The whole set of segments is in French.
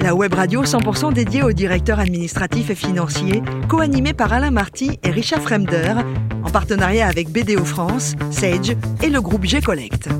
La web radio 100% dédiée aux directeurs administratifs et financiers, co-animée par Alain Marty et Richard Fremder, en partenariat avec BDO France, Sage et le groupe G-Collect.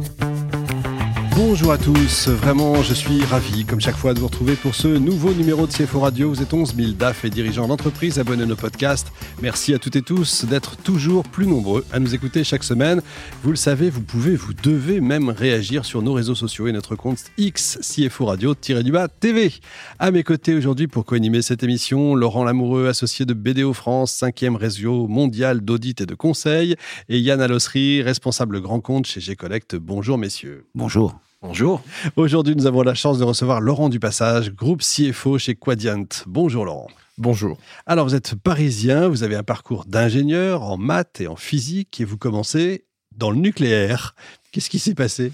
Bonjour à tous, vraiment je suis ravi comme chaque fois de vous retrouver pour ce nouveau numéro de CFO Radio. Vous êtes 11 000 DAF et dirigeants d'entreprise abonnés à nos podcasts. Merci à toutes et tous d'être toujours plus nombreux à nous écouter chaque semaine. Vous le savez, vous pouvez, vous devez même réagir sur nos réseaux sociaux et notre compte X CFO Radio-du-bas TV. À mes côtés aujourd'hui pour co-animer cette émission, Laurent Lamoureux, associé de BDO France, 5e réseau mondial d'audit et de conseil, et Yann Alossery, responsable grand compte chez G-Collect. Bonjour messieurs. Bonjour. Bonjour. Aujourd'hui, nous avons la chance de recevoir Laurent Dupassage, groupe CFO chez Quadiant. Bonjour Laurent. Bonjour. Alors, vous êtes parisien, vous avez un parcours d'ingénieur en maths et en physique et vous commencez dans le nucléaire. Qu'est-ce qui s'est passé?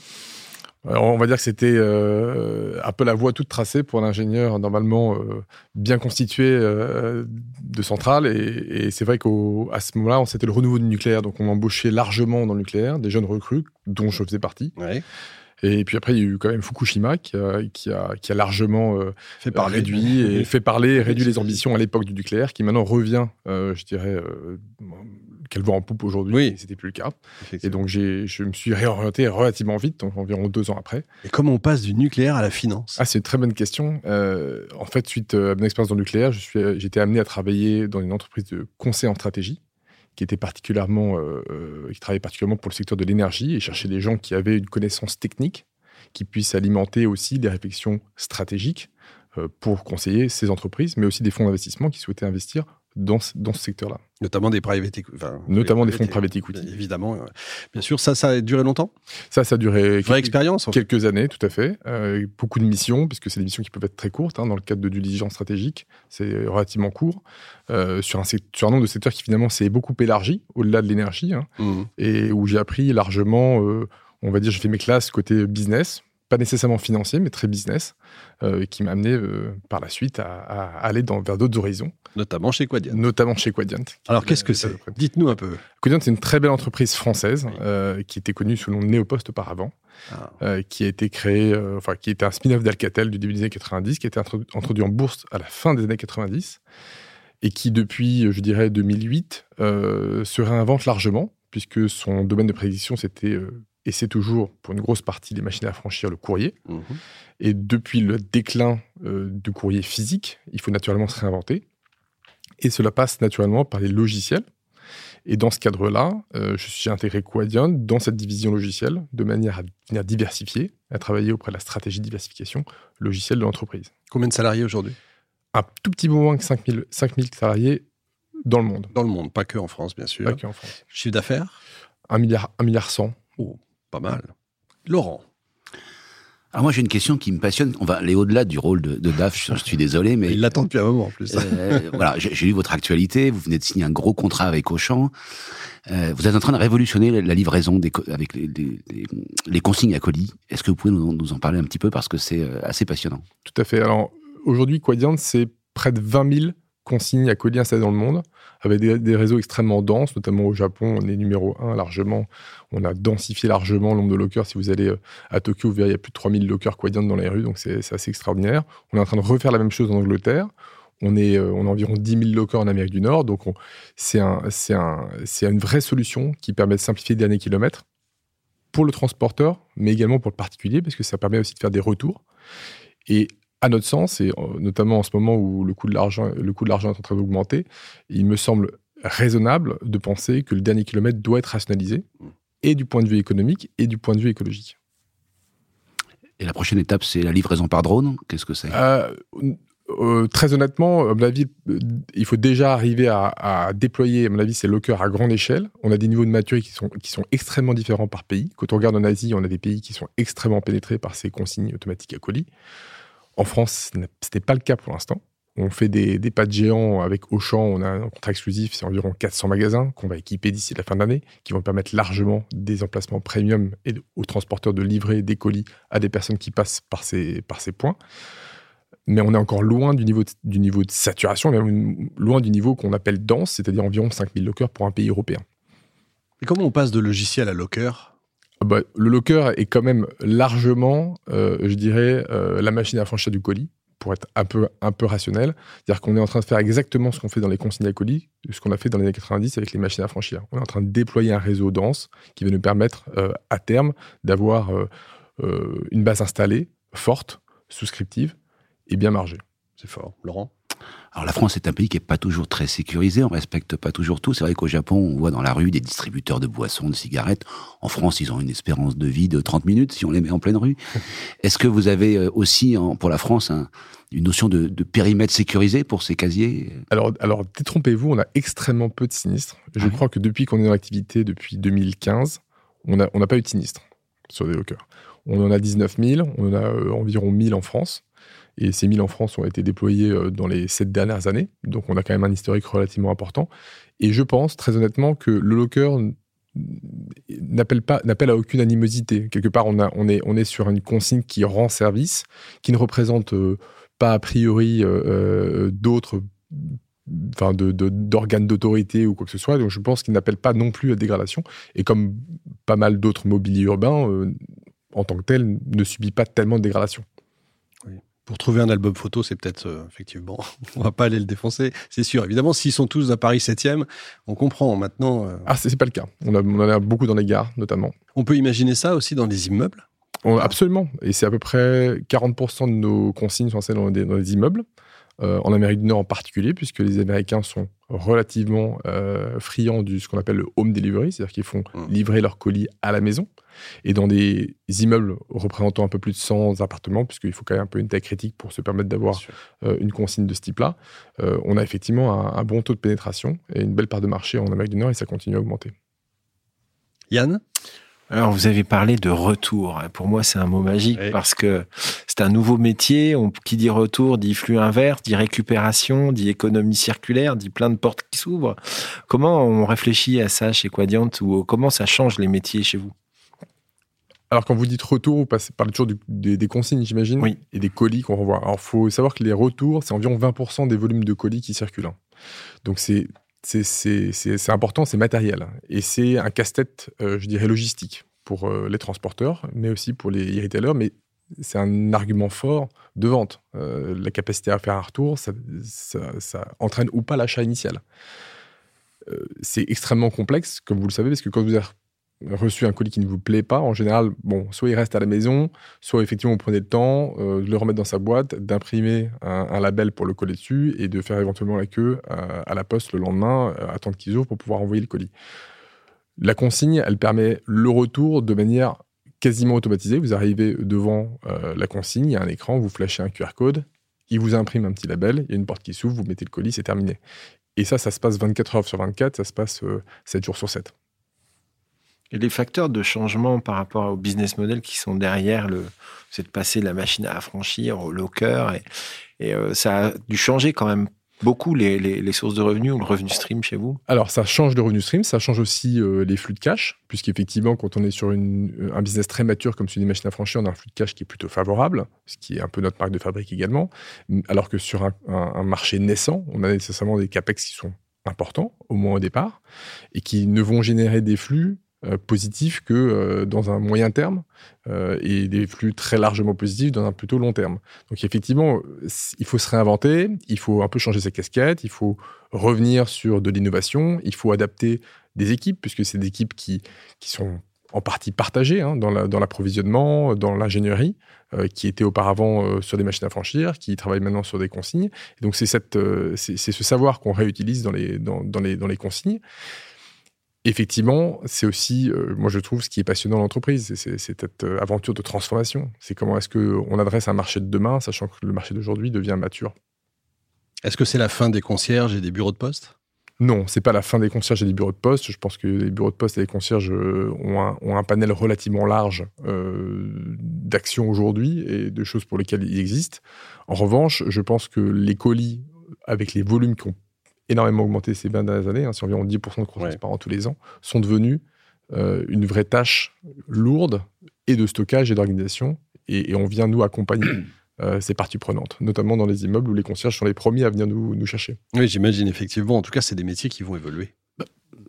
On va dire que c'était euh, un peu la voie toute tracée pour un ingénieur normalement euh, bien constitué euh, de centrale. Et, c'est vrai qu'à ce moment-là, c'était le renouveau du nucléaire. Donc on embauchait largement dans le nucléaire des jeunes recrues, dont je faisais partie. Ouais. Et puis après, il y a eu quand même Fukushima qui a, qui a, qui a largement euh, fait parler, réduit et fait parler, réduit les ambitions à l'époque du nucléaire, qui maintenant revient, euh, je dirais, euh, qu'elle voit en poupe aujourd'hui. Oui. C'était plus le cas. Et donc, je me suis réorienté relativement vite, donc environ deux ans après. Et comment on passe du nucléaire à la finance? Ah, c'est une très bonne question. en fait, suite à mon expérience dans le nucléaire, été amené à travailler dans une entreprise de conseil en stratégie qui était particulièrement, euh, euh, travaillait particulièrement pour le secteur de l'énergie et cherchait des gens qui avaient une connaissance technique, qui puissent alimenter aussi des réflexions stratégiques euh, pour conseiller ces entreprises, mais aussi des fonds d'investissement qui souhaitaient investir dans, dans ce secteur-là. Notamment des private equity. Notamment des fonds de private equity. Évidemment. Bien sûr, ça, ça a duré longtemps? Ça, ça a duré. Vraie expérience Quelques années, tout à fait. Euh, beaucoup de missions, puisque c'est des missions qui peuvent être très courtes. Hein, dans le cadre de diligence stratégique, c'est relativement court. Euh, sur, un, sur un nombre de secteurs qui finalement s'est beaucoup élargi, au-delà de l'énergie, hein, mmh. et où j'ai appris largement, euh, on va dire, j'ai fait mes classes côté business, pas nécessairement financier, mais très business, euh, qui m'a amené euh, par la suite à, aller dans, vers d'autres horizons. Notamment chez Quadiant. Notamment chez Quadiant. Alors qu'est-ce que c'est Dites-nous un peu. Quadiant, c'est une très belle entreprise française euh, qui était connue sous le nom de Néopost auparavant, ah. qui a été créée, enfin qui était un spin-off d'Alcatel du début des années 90, qui a été introduit en bourse à la fin des années 90 et qui depuis, je dirais, 2008, se réinvente largement puisque son domaine de prédiction, c'était et c'est toujours, pour une grosse partie des machines à franchir, le courrier. Mhm. Et depuis le déclin euh, du courrier physique, il faut naturellement se réinventer. Et cela passe naturellement par les logiciels. Et dans ce cadre-là, euh, je suis intégré Quadian dans cette division logicielle de manière à venir diversifier, à travailler auprès de la stratégie de diversification logicielle de l'entreprise. Combien de salariés aujourd'hui? Un tout petit peu moins que 5000 5000 salariés dans le monde. Dans le monde, pas que en France, bien sûr. Pas que en France. Chiffre d'affaires? 1 milliard, 1 milliard 100. Oh. Pas mal. Laurent. Alors moi j'ai une question qui me passionne. On va aller au-delà du rôle de, DAF. Je, suis désolé, mais il l'attend depuis un moment en plus. Euh, voilà, j'ai lu votre actualité. Vous venez de signer un gros contrat avec Auchan. Euh, vous êtes en train de révolutionner la, livraison des, avec les, consignes à colis. Est-ce que vous pouvez nous, en parler un petit peu parce que c'est euh, assez passionnant. Tout à fait. Alors aujourd'hui, Quadiant, c'est près de 20 000 consignes à colis installées dans le monde, avec des, réseaux extrêmement denses, notamment au Japon, on est numéro un largement. On a densifié largement le nombre de lockers. Si vous allez euh, à Tokyo, vous verrez, il y a plus de 3000 lockers Quadiant dans les rues, donc c'est assez extraordinaire. On est en train de refaire la même chose en Angleterre. On, est, euh, on a environ 10 000 lockers en Amérique du Nord, donc c'est un, un, une vraie solution qui permet de simplifier le dernier kilomètre pour le transporteur, mais également pour le particulier, parce que ça permet aussi de faire des retours. Et à notre sens, et euh, notamment en ce moment où le coût de l'argent, est en train d'augmenter, il me semble raisonnable de penser que le dernier kilomètre doit être rationalisé, mm. et du point de vue économique et du point de vue écologique. Et la prochaine étape, c'est la livraison par drone. Qu'est-ce que c'est? Euh, euh, Très honnêtement, à mon avis, il faut déjà arriver à, déployer, à mon avis, ces lockers à grande échelle. On a des niveaux de maturité qui sont, qui sont extrêmement différents par pays. Quand on regarde en Asie, on a des pays qui sont extrêmement pénétrés par ces consignes automatiques à colis. En France, ce n'était pas le cas pour l'instant. On fait des, pas géants avec Auchan, on a un contrat exclusif, c'est environ 400 magasins qu'on va équiper d'ici la fin de l'année, qui vont permettre largement des emplacements premium et aux transporteurs de livrer des colis à des personnes qui passent par ces, points. Mais on est encore loin du niveau de, saturation, loin du niveau qu'on appelle dense, c'est-à-dire environ 5000 lockers pour un pays européen. Et comment on passe de logiciel à locker? Bah, le locker est quand même largement, euh, je dirais, euh, la machine à franchir du colis, pour être un peu, un peu rationnel. C'est-à-dire qu'on est en train de faire exactement ce qu'on fait dans les consignes à colis, ce qu'on a fait dans les années 90 avec les machines à franchir. On est en train de déployer un réseau dense qui va nous permettre, euh, à terme, d'avoir une base installée, forte, souscriptive et bien margée. C'est fort. Laurent? Alors la France est un pays qui est pas toujours très sécurisé, on respecte pas toujours tout. C'est vrai qu'au Japon, on voit dans la rue des distributeurs de boissons, de cigarettes. En France, ils ont une espérance de vie de 30 minutes si on les met en pleine rue. Est-ce que vous avez euh, aussi, pour la France, une notion de, périmètre sécurisé pour ces casiers? Alors, alors détrompez-vous, on a extrêmement peu de sinistres. Je crois que depuis qu'on est dans l'activité, depuis 2015, on n'a on pas eu de sinistres sur des lockers. On en a 19 000, on en a euh, environ 1000 en France. Et ces 1000 en France ont été déployés euh, dans les sept dernières années. Donc on a quand même un historique relativement important. Et je pense très honnêtement que le locker n'appelle à aucune animosité. Quelque part, on est sur une consigne qui rend service, qui ne représente euh, pas a priori euh, d'autres enfin d'organes d'autorité ou quoi que ce soit. Donc je pense qu'il n'appelle pas non plus à dégradation. Et comme pas mal d'autres mobiliers urbains, en tant que tel, ne subit pas tellement de dégradation. Pour trouver un album photo, c'est peut-être euh, effectivement, on va pas aller le défoncer, c'est sûr. Évidemment, s'ils sont tous à Paris 7e, on comprend maintenant. Euh, ah, c'est pas le cas. On, en a beaucoup dans les gares, notamment. On peut imaginer ça aussi dans les immeubles? Absolument. Et c'est à peu près 40% de nos consignes sont celles dans les immeubles. Euh, en Amérique du Nord en particulier, puisque les Américains sont relativement euh, friands du ce qu'on appelle le home delivery, c'est-à-dire qu'ils font mmh. livrer leurs colis à la maison. Et dans des immeubles représentant un peu plus de 100 appartements, puisqu'il faut quand même un peu une taille critique pour se permettre d'avoir euh, une consigne de ce type-là, on a effectivement un, bon taux de pénétration et une belle part de marché en Amérique du Nord et ça continue à augmenter. Yann? Alors, vous avez parlé de retour. Pour moi, c'est un mot magique parce que c'est un nouveau métier. On, qui dit retour dit flux inverse, dit récupération, dit économie circulaire, dit plein de portes qui s'ouvrent. Comment on réfléchit à ça chez Quadiant ou comment ça change les métiers chez vous? Alors, quand vous dites retour, vous passez, parlez toujours des, consignes, j'imagine, oui. et des colis qu'on renvoie. Alors, il faut savoir que les retours, c'est environ 20% des volumes de colis qui circulent. Donc, c'est c'est important, c'est matériel. Et c'est un casse-tête, euh, je dirais, logistique pour euh, les transporteurs, mais aussi pour les retailers. Mais c'est un argument fort de vente. Euh, la capacité à faire un retour, ça, entraîne ou pas l'achat initial. c'est extrêmement complexe, comme vous le savez, parce que quand vous avez reçu un colis qui ne vous plaît pas, en général, bon, soit il reste à la maison, soit effectivement vous prenez le temps euh, de le remettre dans sa boîte, d'imprimer un, label pour le coller dessus et de faire éventuellement la queue euh, à la poste le lendemain, euh, attendre qu'ils ouvrent pour pouvoir envoyer le colis. La consigne, elle permet le retour de manière quasiment automatisée. Vous arrivez devant la consigne, il y a un écran, vous flashez un QR code, il vous imprime un petit label, il y a une porte qui s'ouvre, vous mettez le colis, c'est terminé. Et ça, ça se passe 24 heures sur 24, ça se passe 7 jours sur 7. Et les facteurs de changement par rapport au business model qui sont derrière c'est de passer de la machine à affranchir au locker et, et euh, ça a dû changer quand même beaucoup les, sources de revenus ou le revenu stream chez vous? Alors, ça change de revenu stream, ça change aussi euh, les flux de cash, puisqu'effectivement, quand on est sur une, un business très mature comme celui des machines à franchir, on a un flux de cash qui est plutôt favorable, ce qui est un peu notre marque de fabrique également. Alors que sur un marché naissant, on a nécessairement des capex qui sont importants, au moins au départ, et qui ne vont générer des flux euh, positifs que euh, dans un moyen terme euh, et des flux très largement positifs dans un plutôt long terme. Donc effectivement, il faut se réinventer, il faut un peu changer ses casquettes, il faut revenir sur de l'innovation, il faut adapter des équipes, puisque c'est des équipes qui, qui sont en partie partagées hein, dans l'approvisionnement, dans l'ingénierie, qui étaient auparavant sur des machines à franchir, qui travaillent maintenant sur des consignes. Et donc c'est ce savoir qu'on réutilise dans les, dans, dans, les, dans les consignes effectivement, c'est aussi, euh, moi je trouve, ce qui est passionnant dans l'entreprise, c'est cette euh, aventure de transformation. C'est comment est-ce qu'on adresse un marché de demain, sachant que le marché d'aujourd'hui devient mature. Est-ce que c'est la fin des concierges et des bureaux de poste? Non, c'est pas la fin des concierges et des bureaux de poste. Je pense que les bureaux de poste et les concierges euh, ont un, panel relativement large d'actions aujourd'hui et de choses pour lesquelles ils existent. En revanche, je pense que les colis, avec les volumes qui ont énormément augmenté ces 20 dernières années, hein, c'est environ 10% de croissance par an tous les ans, sont devenus euh, une vraie tâche lourde et de stockage et d'organisation. Et, on vient nous accompagner euh, ces parties prenantes, notamment dans les immeubles où les concierges sont les premiers à venir nous, nous chercher. Oui, j'imagine effectivement. En tout cas, c'est des métiers qui vont évoluer.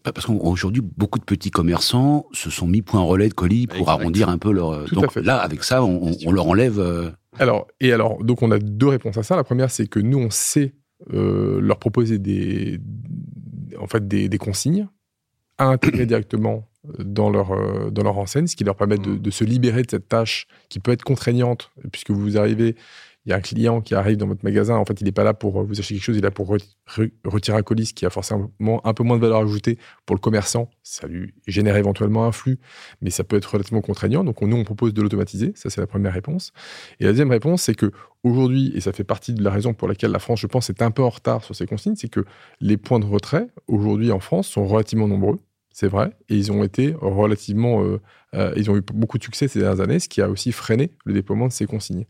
Bah, parce qu'aujourd'hui, beaucoup de petits commerçants se sont mis point relais de colis pour arrondir un peu leur. donc là, avec ça, on, leur enlève. Euh, alors, et alors, donc on a deux réponses à ça. La première, c'est que nous, on sait euh, leur proposer des, en fait, des, consignes à intégrer directement dans leur, euh, dans leur enseigne, ce qui leur permet de, de, se libérer de cette tâche qui peut être contraignante, puisque vous arrivez il y a un client qui arrive dans votre magasin, en fait, il n'est pas là pour vous acheter quelque chose, il est là pour retirer un colis qui a forcément un peu moins de valeur ajoutée pour le commerçant. Ça lui génère éventuellement un flux, mais ça peut être relativement contraignant. Donc, nous, on propose de l'automatiser. Ça, c'est la première réponse. Et la deuxième réponse, c'est que aujourd'hui, et ça fait partie de la raison pour laquelle la France, je pense, est un peu en retard sur ces consignes, c'est que les points de retrait, aujourd'hui en France, sont relativement nombreux c'est vrai, et ils ont été relativement, euh, euh, ils ont eu beaucoup de succès ces dernières années, ce qui a aussi freiné le déploiement de ces consignes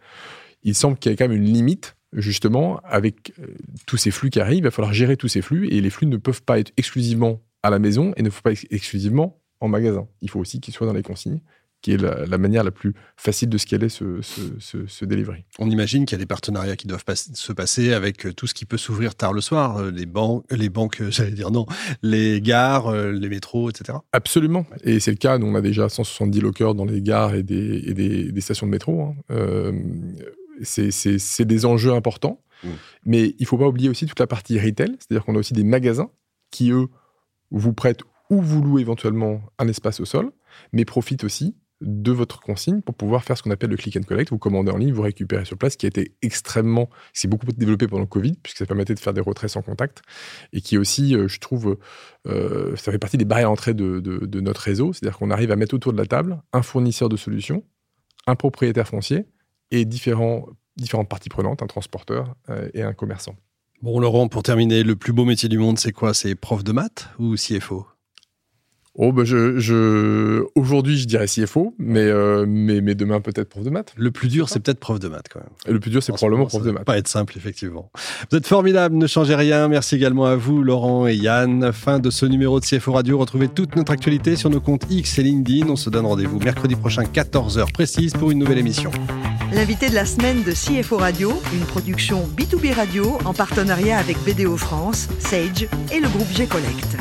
il semble qu'il y ait quand même une limite, justement, avec euh, tous ces flux qui arrivent. Il va falloir gérer tous ces flux et les flux ne peuvent pas être exclusivement à la maison et ne peuvent pas être exclusivement en magasin. Il faut aussi qu'ils soient dans les consignes qui est la, manière la plus facile de scaler ce, ce, ce, delivery. On imagine qu'il y a des partenariats qui doivent se passer avec euh, tout ce qui peut s'ouvrir tard le soir, euh, les banques, les banques, j'allais dire non, les gares, les métros, etc. Absolument. Et c'est le cas. Nous, on a déjà 170 lockers dans les gares et des, et des, stations de métro. Hein c'est des enjeux importants. Mmh. Mais il ne faut pas oublier aussi toute la partie retail, c'est-à-dire qu'on a aussi des magasins qui, eux, vous prêtent ou vous louent éventuellement un espace au sol, mais profitent aussi de votre consigne pour pouvoir faire ce qu'on appelle le click and collect. Vous commandez en ligne, vous récupérez sur place, qui a été extrêmement, c'est beaucoup développé pendant le Covid, puisque ça permettait de faire des retraits sans contact, et qui aussi, euh, je trouve, euh, ça fait partie des barrières d'entrée de, de notre réseau, c'est-à-dire qu'on arrive à mettre autour de la table un fournisseur de solutions, un propriétaire foncier, et différentes parties prenantes, un transporteur euh, et un commerçant. Bon, Laurent, pour terminer, le plus beau métier du monde, c'est quoi? C'est prof de maths ou CFO Oh, bah je, je... Aujourd'hui, je dirais CFO, mais, euh, mais, mais demain, peut-être prof de maths. Le plus dur, c'est peut-être prof de maths, quand même. le plus dur, c'est probablement prof de maths. pas être simple, effectivement. Vous êtes formidable, ne changez rien. Merci également à vous, Laurent et Yann. Fin de ce numéro de CFO Radio. Retrouvez toute notre actualité sur nos comptes X et LinkedIn. On se donne rendez-vous mercredi prochain, 14h précise, pour une nouvelle émission. L'invité de la semaine de CFO Radio, une production B2B Radio en partenariat avec BDO France, Sage et le groupe G-Collect.